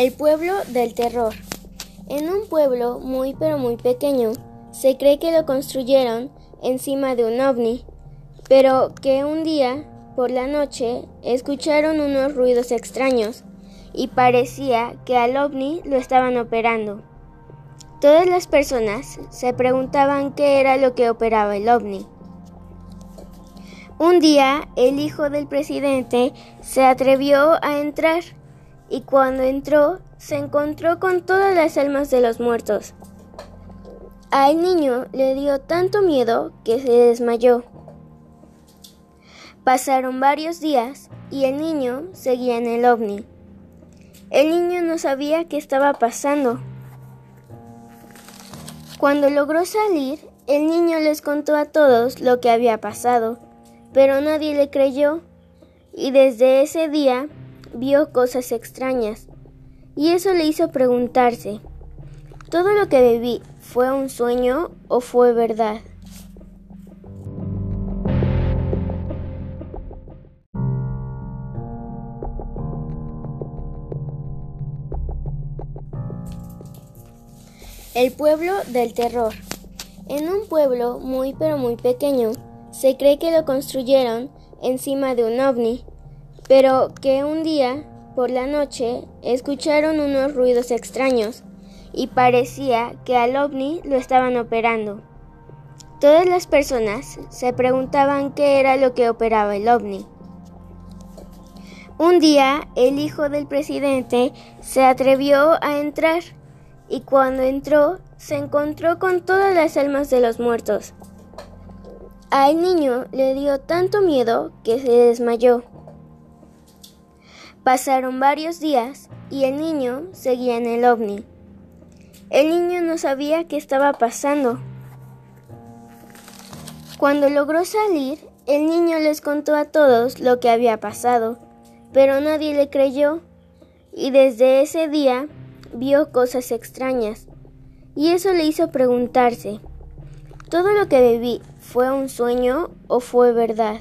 El pueblo del terror. En un pueblo muy pero muy pequeño, se cree que lo construyeron encima de un ovni, pero que un día, por la noche, escucharon unos ruidos extraños y parecía que al ovni lo estaban operando. Todas las personas se preguntaban qué era lo que operaba el ovni. Un día, el hijo del presidente se atrevió a entrar y cuando entró se encontró con todas las almas de los muertos. Al niño le dio tanto miedo que se desmayó. Pasaron varios días y el niño seguía en el ovni. El niño no sabía qué estaba pasando. Cuando logró salir, el niño les contó a todos lo que había pasado, pero nadie le creyó y desde ese día vio cosas extrañas, y eso le hizo preguntarse, ¿todo lo que viví fue un sueño o fue verdad? El pueblo del terror. En un pueblo muy pero muy pequeño, se cree que lo construyeron encima de un ovni, pero que un día, por la noche, escucharon unos ruidos extraños y parecía que al ovni lo estaban operando. Todas las personas se preguntaban qué era lo que operaba el ovni. Un día el hijo del presidente se atrevió a entrar y cuando entró se encontró con todas las almas de los muertos. Al niño le dio tanto miedo que se desmayó. Pasaron varios días y el niño seguía en el ovni. El niño no sabía qué estaba pasando. Cuando logró salir, el niño les contó a todos lo que había pasado, pero nadie le creyó y desde ese día vio cosas extrañas y eso le hizo preguntarse, ¿todo lo que viví fue un sueño o fue verdad?